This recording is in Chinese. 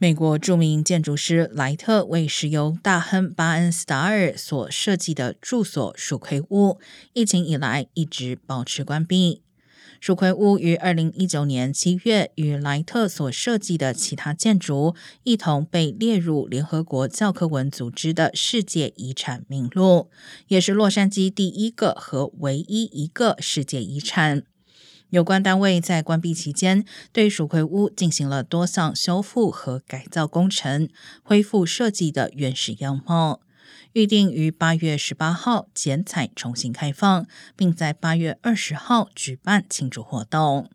美国著名建筑师莱特为石油大亨巴恩斯达尔所设计的住所——蜀葵屋，疫情以来一直保持关闭。蜀葵屋于二零一九年七月与莱特所设计的其他建筑一同被列入联合国教科文组织的世界遗产名录，也是洛杉矶第一个和唯一一个世界遗产。有关单位在关闭期间，对蜀葵屋进行了多项修复和改造工程，恢复设计的原始样貌。预定于八月十八号剪彩重新开放，并在八月二十号举办庆祝活动。